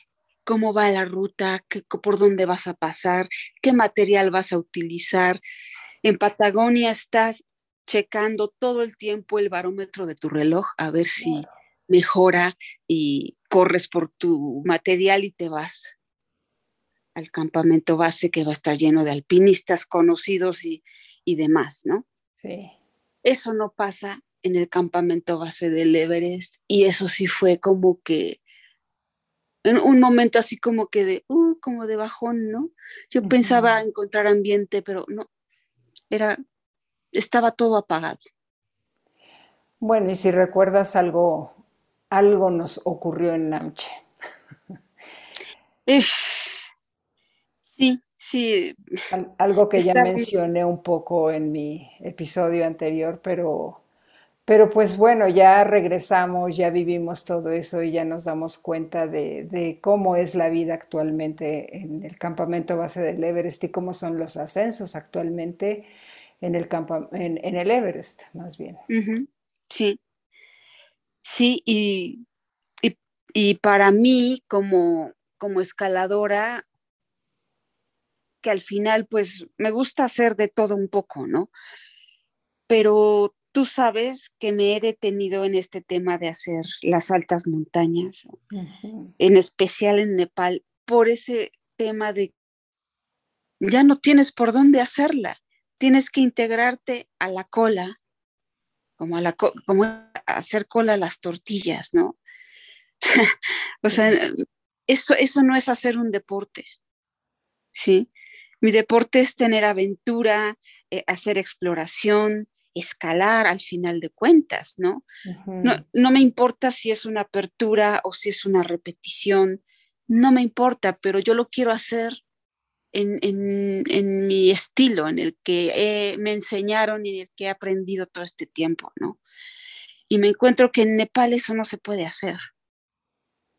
cómo va la ruta, qué, por dónde vas a pasar, qué material vas a utilizar. En Patagonia estás checando todo el tiempo el barómetro de tu reloj a ver si mejora y corres por tu material y te vas al campamento base que va a estar lleno de alpinistas conocidos y, demás, ¿no? Sí. Eso no pasa en el campamento base del Everest y eso sí fue como que en un momento así como que de, uh, como de bajón, ¿no? Yo pensaba encontrar ambiente, pero no, era, estaba todo apagado. Bueno, y si recuerdas algo, algo nos ocurrió en Namche. Sí, sí. algo que ya mencioné un poco en mi episodio anterior, pero Pero pues bueno, ya regresamos, ya vivimos todo eso y ya nos damos cuenta de, cómo es la vida actualmente en el campamento base del Everest y cómo son los ascensos actualmente en el, en, el Everest, más bien. Sí, sí, y, y, para mí como, como escaladora, que al final pues me gusta hacer de todo un poco, ¿no? Pero tú sabes que me he detenido en este tema de hacer las altas montañas, en especial en Nepal, por ese tema de ya no tienes por dónde hacerla, tienes que integrarte a la cola, como, a la como hacer cola a las tortillas, ¿no? o sea, eso, eso no es hacer un deporte, ¿sí? Mi deporte es tener aventura, eh, hacer exploración, escalar al final de cuentas, ¿no? ¿no? No me importa si es una apertura o si es una repetición, no me importa, pero yo lo quiero hacer en, en, mi estilo, en el que me enseñaron y en el que he aprendido todo este tiempo, ¿no? Y me encuentro que en Nepal eso no se puede hacer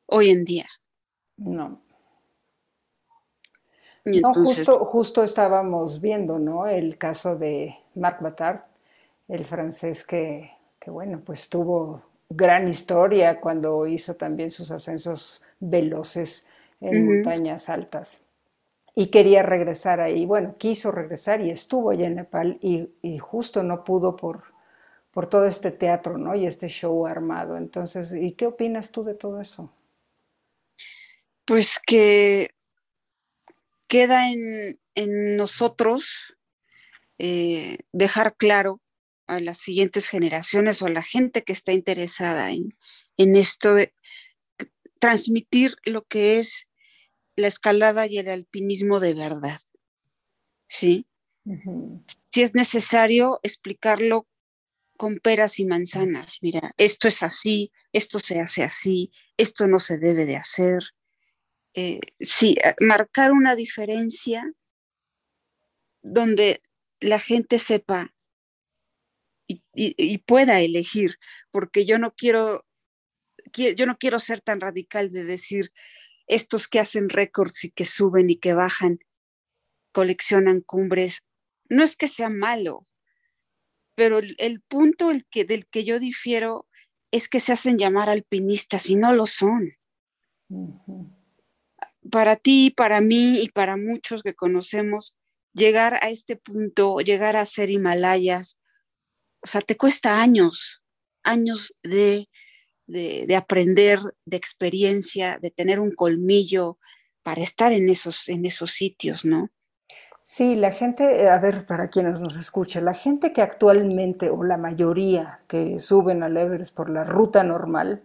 hoy en día. No. no, justo, justo estábamos viendo, ¿no? El caso de Marc Batard, el francés que, bueno, pues tuvo gran historia cuando hizo también sus ascensos veloces en montañas altas. Y quería regresar ahí. Bueno, quiso regresar y estuvo allá en Nepal y, justo no pudo por, por todo este teatro, ¿no? Y este show armado. Entonces, ¿y qué opinas tú de todo eso? Pues que queda en, nosotros eh, dejar claro a las siguientes generaciones o a la gente que está interesada en, esto de transmitir lo que es la escalada y el alpinismo de verdad. ¿Sí? Si es necesario explicarlo con peras y manzanas. Mira, esto es así, esto se hace así, esto no se debe de hacer. Eh, sí, marcar una diferencia donde la gente sepa y, pueda elegir, porque yo no quiero, yo no quiero ser tan radical de decir estos que hacen récords y que suben y que bajan, coleccionan cumbres. No es que sea malo, pero el, punto el que, del que yo difiero es que se hacen llamar alpinistas y no lo son. Para ti, para mí y para muchos que conocemos, llegar a este punto, llegar a ser Himalayas, o sea, te cuesta años, años de, aprender, de experiencia, de tener un colmillo para estar en esos, en esos sitios, ¿no? Sí, la gente, a ver, para quienes nos escuchan, la gente que actualmente, o la mayoría que suben al Everest por la ruta normal,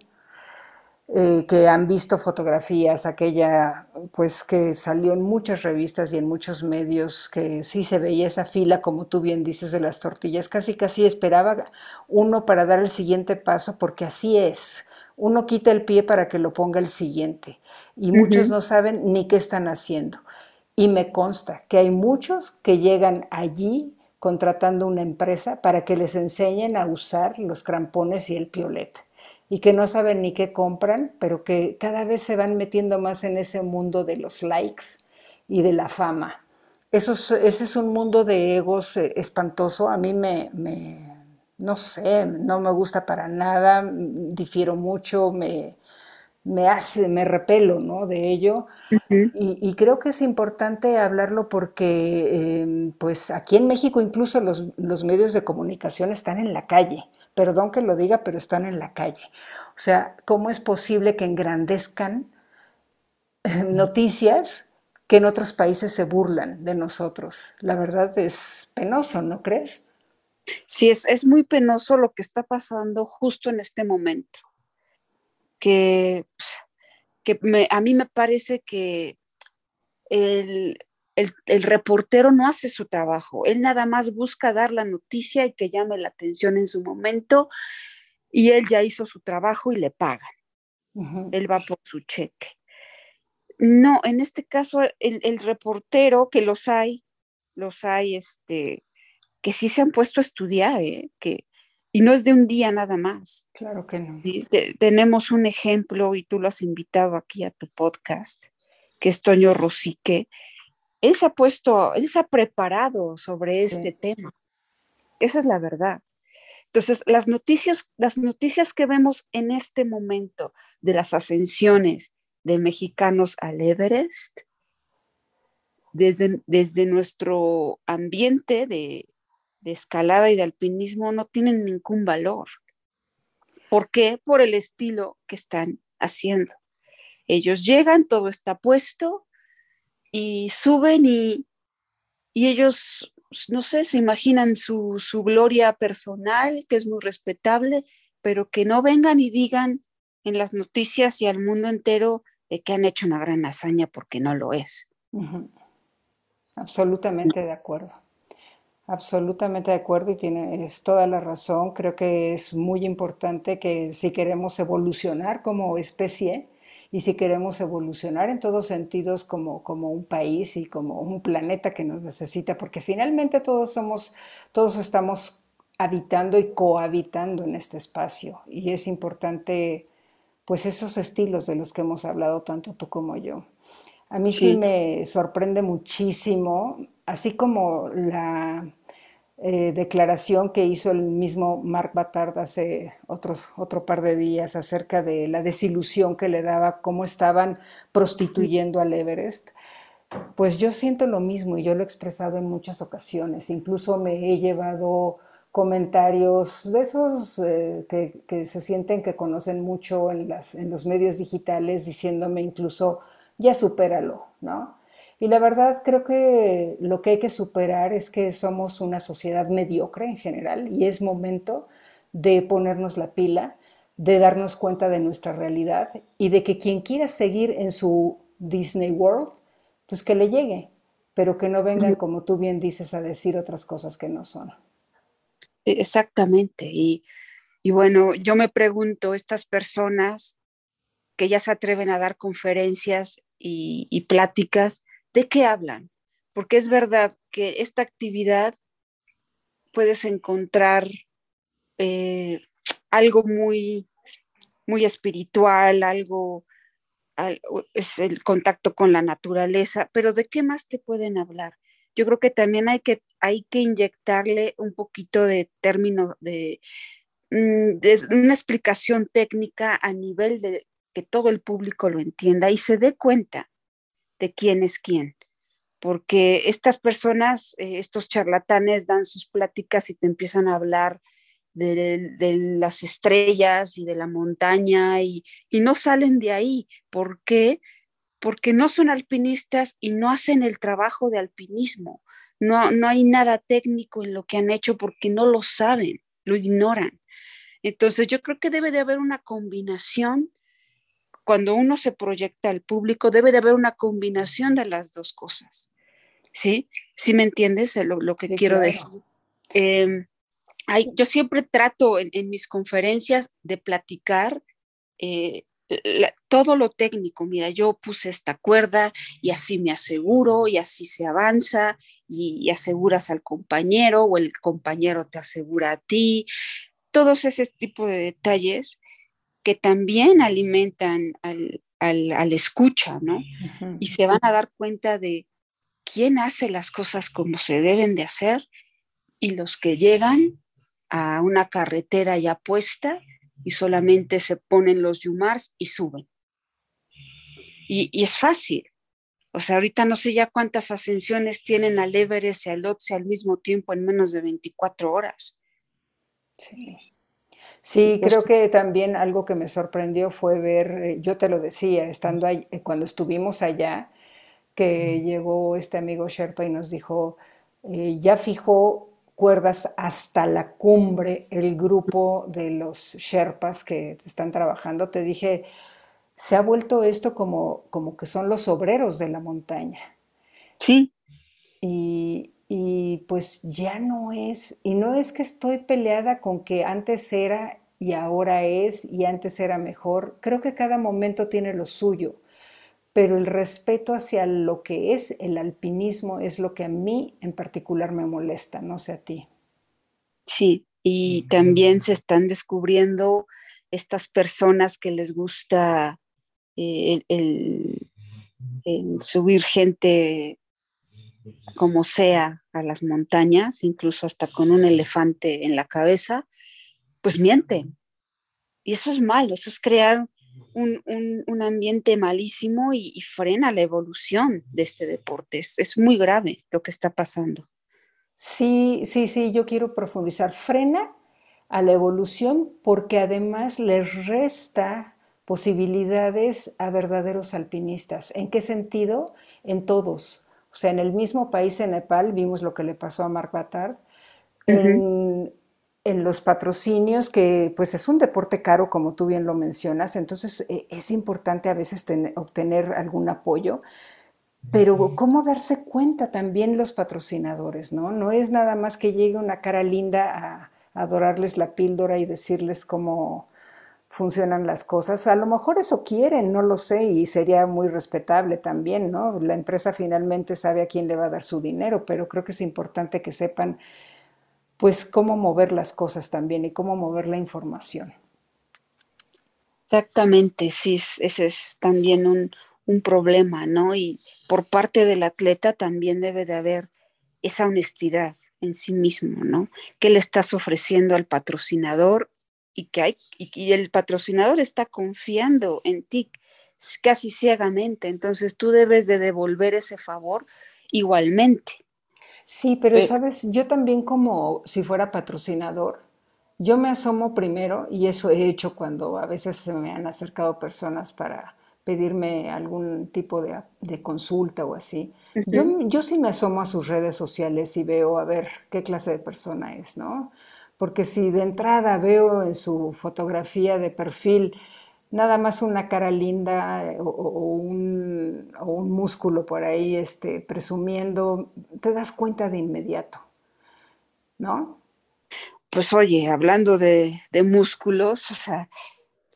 eh, que han visto fotografías, aquella pues que salió en muchas revistas y en muchos medios, que sí se veía esa fila, como tú bien dices, de las tortillas, casi casi esperaba uno para dar el siguiente paso, porque así es. Uno quita el pie para que lo ponga el siguiente y muchos no saben ni qué están haciendo. Y me consta que hay muchos que llegan allí contratando una empresa para que les enseñen a usar los crampones y el piolet y que no saben ni qué compran, pero que cada vez se van metiendo más en ese mundo de los likes y de la fama. Eso ese es un mundo de egos eh, espantoso. A mí me, no sé, no me gusta para nada, difiero mucho, me, me hace, me repelo ¿no? de ello. y, creo que es importante hablarlo porque, em, pues aquí en México incluso los, los medios de comunicación están en la calle perdón que lo diga, pero están en la calle. O sea, ¿cómo es posible que engrandezcan noticias que en otros países se burlan de nosotros? La verdad es penoso, ¿no crees? Sí, es, muy penoso lo que está pasando justo en este momento. Que, que a mí me parece que el, el, reportero no hace su trabajo, él nada más busca dar la noticia y que llame la atención en su momento y él ya hizo su trabajo y le pagan. Él va por su cheque. No, en este caso el, reportero, que los hay, los hay, este, que sí se han puesto a estudiar, ¿eh? que, Y no es de un día nada más. Claro que no. tenemos un ejemplo, y tú lo has invitado aquí a tu podcast, que es Toño Rosique. Él se ha puesto, él se ha preparado sobre este tema. Esa es la verdad. Entonces, las noticias, las noticias que vemos en este momento de las ascensiones de mexicanos al Everest, desde, desde nuestro ambiente de, de escalada y de alpinismo no tienen ningún valor. ¿Por qué? Por el estilo que están haciendo. Ellos llegan, todo está puesto y suben y, ellos, no sé, se imaginan su, su gloria personal, que es muy respetable, pero que no vengan y digan en las noticias y al mundo entero de que han hecho una gran hazaña porque no lo es. Absolutamente de acuerdo. Absolutamente de acuerdo y tienes toda la razón. Creo que es muy importante que si queremos evolucionar como especie y si queremos evolucionar en todos sentidos como, como un país y como un planeta que nos necesita, porque finalmente todos somos, todos estamos habitando y cohabitando en este espacio y es importante pues esos estilos de los que hemos hablado tanto tú como yo. A mí sí, me sorprende muchísimo, así como la eh, declaración que hizo el mismo Mark Batard hace otro par de días acerca de la desilusión que le daba, cómo estaban prostituyendo al Everest. Pues yo siento lo mismo y yo lo he expresado en muchas ocasiones. Incluso me he llevado comentarios de esos eh, que, se sienten que conocen mucho en, en los medios digitales diciéndome incluso ya supéralo, ¿no? Y la verdad creo que lo que hay que superar es que somos una sociedad mediocre en general y es momento de ponernos la pila, de darnos cuenta de nuestra realidad y de que quien quiera seguir en su Disney World, pues que le llegue, pero que no vengan, como tú bien dices, a decir otras cosas que no son. Exactamente. Y, y bueno, yo me pregunto, estas personas que ya se atreven a dar conferencias y, pláticas, ¿de qué hablan? Porque es verdad que esta actividad puedes encontrar eh, algo muy, muy espiritual, algo, es el contacto con la naturaleza, pero ¿de qué más te pueden hablar? Yo creo que también hay que, hay que inyectarle un poquito de término de, mm, de una explicación técnica a nivel de que todo el público lo entienda y se dé cuenta de quién es quién. Porque estas personas, eh, estos charlatanes dan sus pláticas y te empiezan a hablar de, las estrellas y de la montaña y, no salen de ahí. ¿Por qué? Porque no son alpinistas y no hacen el trabajo de alpinismo. No, no hay nada técnico en lo que han hecho porque no lo saben, lo ignoran. Entonces yo creo que debe de haber una combinación cuando uno se proyecta al público, debe de haber una combinación de las dos cosas. ¿Sí? ¿Sí me entiendes lo, que quiero decir? Em, yo siempre trato en, mis conferencias de platicar eh, todo lo técnico. Mira, yo puse esta cuerda y así me aseguro y así se avanza y, y aseguras al compañero o el compañero te asegura a ti. Todos ese tipo de detalles que también alimentan al, al, escucha, ¿no? Y se van a dar cuenta de quién hace las cosas como se deben de hacer y los que llegan a una carretera ya puesta y solamente se ponen los yumars y suben. Y, y, es fácil. O sea, ahorita no sé ya cuántas ascensiones tienen al Everest y al Otse al mismo tiempo en menos de 24 horas. Sí. Sí, creo que también algo que me sorprendió fue ver, eh, yo te lo decía, estando ahí, eh, cuando estuvimos allá, que llegó este amigo Sherpa y nos dijo, eh, ya fijó cuerdas hasta la cumbre el grupo de los Sherpas que están trabajando. Te dije, se ha vuelto esto como, como que son los obreros de la montaña. Sí. Y, y pues ya no es, y no es que estoy peleada con que antes era y ahora es y antes era mejor, creo que cada momento tiene lo suyo, pero el respeto hacia lo que es el alpinismo es lo que a mí en particular me molesta, no sé a ti. Sí, y también se están descubriendo estas personas que les gusta eh, el, subir gente como sea a las montañas, incluso hasta con un elefante en la cabeza, pues mienten. Y eso es malo, eso es crear un, ambiente malísimo y, frena la evolución de este deporte. Es, muy grave lo que está pasando. Sí, sí, sí, yo quiero profundizar. Frena a la evolución porque además le resta posibilidades a verdaderos alpinistas. ¿En qué sentido? En todos. O sea, en el mismo país, en Nepal, vimos lo que le pasó a Mark Batard en los patrocinios, que pues es un deporte caro, como tú bien lo mencionas, entonces eh, es importante a veces obtener algún apoyo, pero cómo darse cuenta también los patrocinadores, ¿no? No es nada más que llegue una cara linda a, adorarles la píldora y decirles cómo funcionan las cosas. A lo mejor eso quieren, no lo sé, y sería muy respetable también, ¿no? La empresa finalmente sabe a quién le va a dar su dinero, pero creo que es importante que sepan pues cómo mover las cosas también y cómo mover la información. Exactamente, sí, ese es también un, problema, ¿no? Y por parte del atleta también debe de haber esa honestidad en sí mismo, ¿no? ¿Qué le estás ofreciendo al patrocinador y que hay y, el patrocinador está confiando en ti casi ciegamente, entonces tú debes de devolver ese favor igualmente. Sí, pero sabes, yo también como si fuera patrocinador, yo me asomo primero y eso he hecho cuando a veces se me han acercado personas para pedirme algún tipo de, consulta o así. yo, yo sí me asomo a sus redes sociales y veo a ver qué clase de persona es, ¿no? Porque si de entrada veo en su fotografía de perfil nada más una cara linda eh, o, un, músculo por ahí este, presumiendo, te das cuenta de inmediato, ¿no? Pues oye, hablando de, músculos, o sea,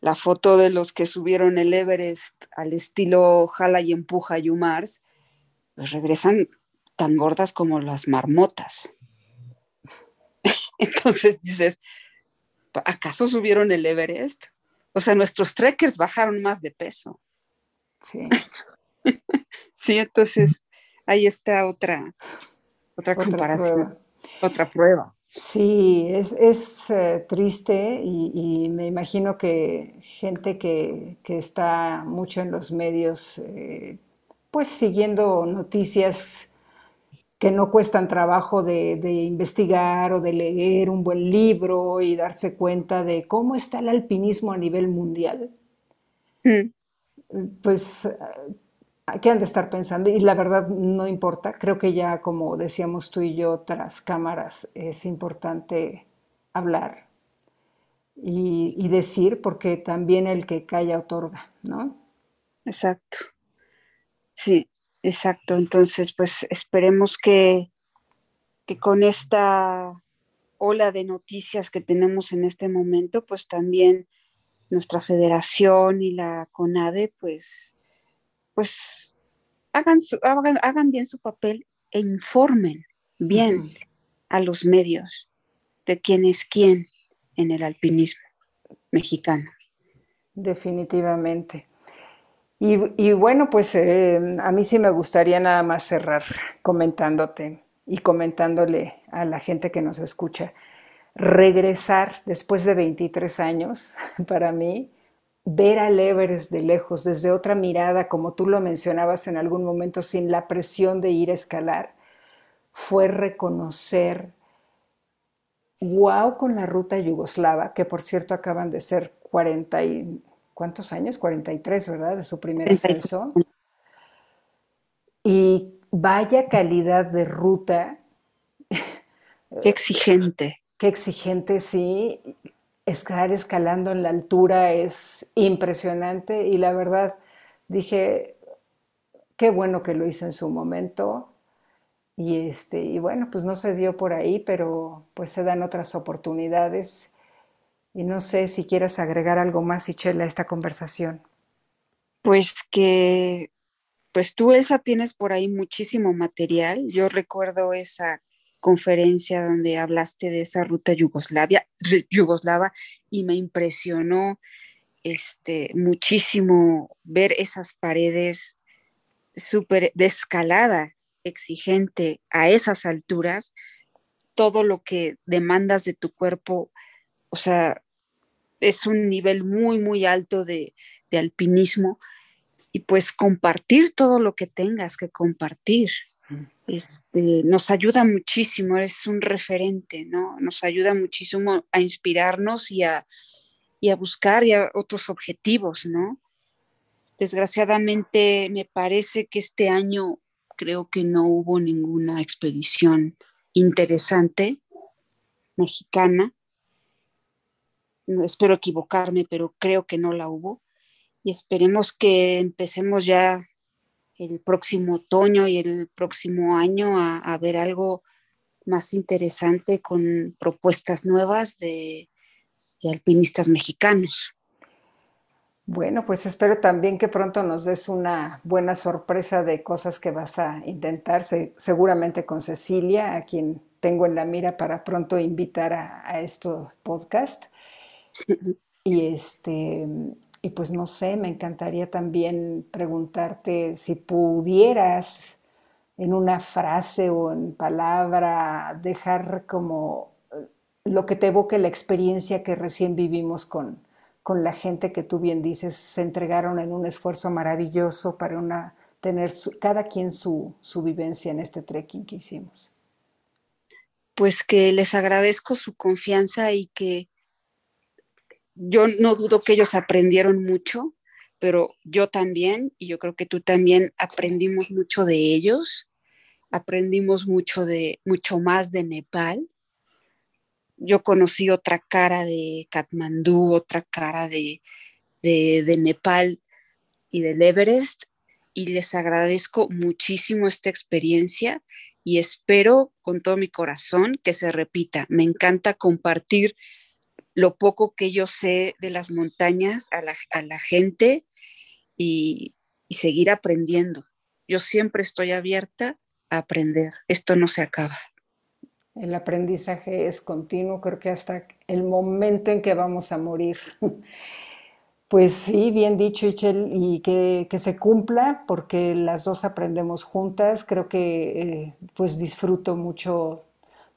la foto de los que subieron el Everest al estilo jala y empuja Yumars, pues regresan tan gordas como las marmotas. Entonces dices, ¿acaso subieron el Everest? O sea, nuestros trekkers bajaron más de peso. Sí. sí, entonces ahí está otra, otra, comparación, otra prueba. Sí, es, eh, triste y, me imagino que gente que, está mucho en los medios, eh, pues siguiendo noticias que no cuestan trabajo de, investigar o de leer un buen libro y darse cuenta de cómo está el alpinismo a nivel mundial, mm. pues, ¿qué han de estar pensando? Y la verdad no importa, creo que ya como decíamos tú y yo tras cámaras, es importante hablar y, y decir, porque también el que calla otorga, ¿no? Exacto. Sí, Exacto, entonces pues esperemos que, que con esta ola de noticias que tenemos en este momento, pues también nuestra federación y la CONADE, pues, pues hagan, hagan, bien su papel e informen bien a los medios de quién es quién en el alpinismo mexicano. Definitivamente. Y, bueno, pues eh, a mí sí me gustaría nada más cerrar comentándote y comentándole a la gente que nos escucha. Regresar después de 23 años, para mí, ver al Everest de lejos, desde otra mirada, como tú lo mencionabas en algún momento, sin la presión de ir a escalar, fue reconocer, wow, con la ruta yugoslava, que por cierto acaban de ser 40 y ¿cuántos años? 43, ¿verdad? De su primer ascenso. Y vaya calidad de ruta. Qué exigente. Qué exigente, sí. Estar escalando en la altura es impresionante y la verdad dije, qué bueno que lo hice en su momento. Y, este, y bueno, pues no se dio por ahí, pero pues se dan otras oportunidades y no sé si quieres agregar algo más, Ichela, a esta conversación. Pues que, pues tú esa tienes por ahí muchísimo material. Yo recuerdo esa conferencia donde hablaste de esa ruta Yugoslavia, yugoslava y me impresionó este, muchísimo ver esas paredes súper de escalada exigente a esas alturas, todo lo que demandas de tu cuerpo, o sea, es un nivel muy, muy alto de, de alpinismo y pues compartir todo lo que tengas que compartir. Este, nos ayuda muchísimo, es un referente, ¿no? Nos ayuda muchísimo a inspirarnos y a, y a buscar ya otros objetivos, ¿no? Desgraciadamente me parece que este año creo que no hubo ninguna expedición interesante mexicana. Espero equivocarme, pero creo que no la hubo. Y esperemos que empecemos ya el próximo otoño y el próximo año a, ver algo más interesante con propuestas nuevas de, alpinistas mexicanos. Bueno, pues espero también que pronto nos des una buena sorpresa de cosas que vas a intentar, seguramente con Cecilia, a quien tengo en la mira para pronto invitar a, a este podcast. Y este, y pues no sé, me encantaría también preguntarte si pudieras en una frase o en palabra dejar como eh, lo que te evoque la experiencia que recién vivimos con, con la gente que tú bien dices, se entregaron en un esfuerzo maravilloso para una, tener cada quien su, su vivencia en este trekking que hicimos. Pues que les agradezco su confianza y que yo no dudo que ellos aprendieron mucho, pero yo también, y yo creo que tú también aprendimos mucho de ellos, aprendimos mucho de, mucho más de Nepal. Yo conocí otra cara de Katmandú, otra cara de, de, de Nepal y del Everest, y les agradezco muchísimo esta experiencia y espero con todo mi corazón que se repita. Me encanta compartir lo poco que yo sé de las montañas a la, gente y, seguir aprendiendo. Yo siempre estoy abierta a aprender. Esto no se acaba. El aprendizaje es continuo, creo que hasta el momento en que vamos a morir. Pues sí, bien dicho, Ichel, y que, se cumpla, porque las dos aprendemos juntas. Creo que eh, pues disfruto mucho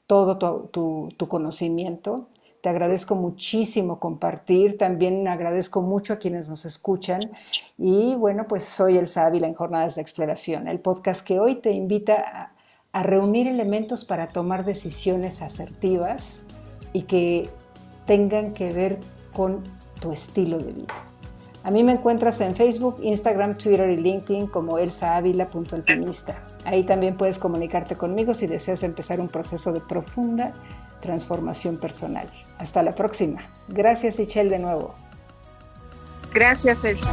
todo tu conocimiento te agradezco muchísimo compartir, también agradezco mucho a quienes nos escuchan y bueno, pues soy el Ávila en Jornadas de Exploración, el podcast que hoy te invita a, reunir elementos para tomar decisiones asertivas y que tengan que ver con tu estilo de vida. A mí me encuentras en Facebook, Instagram, Twitter y LinkedIn como elsaavila.alpinista. Ahí también puedes comunicarte conmigo si deseas empezar un proceso de profunda transformación personal. Hasta la próxima. Gracias, Michelle, de nuevo. Gracias, Elsa.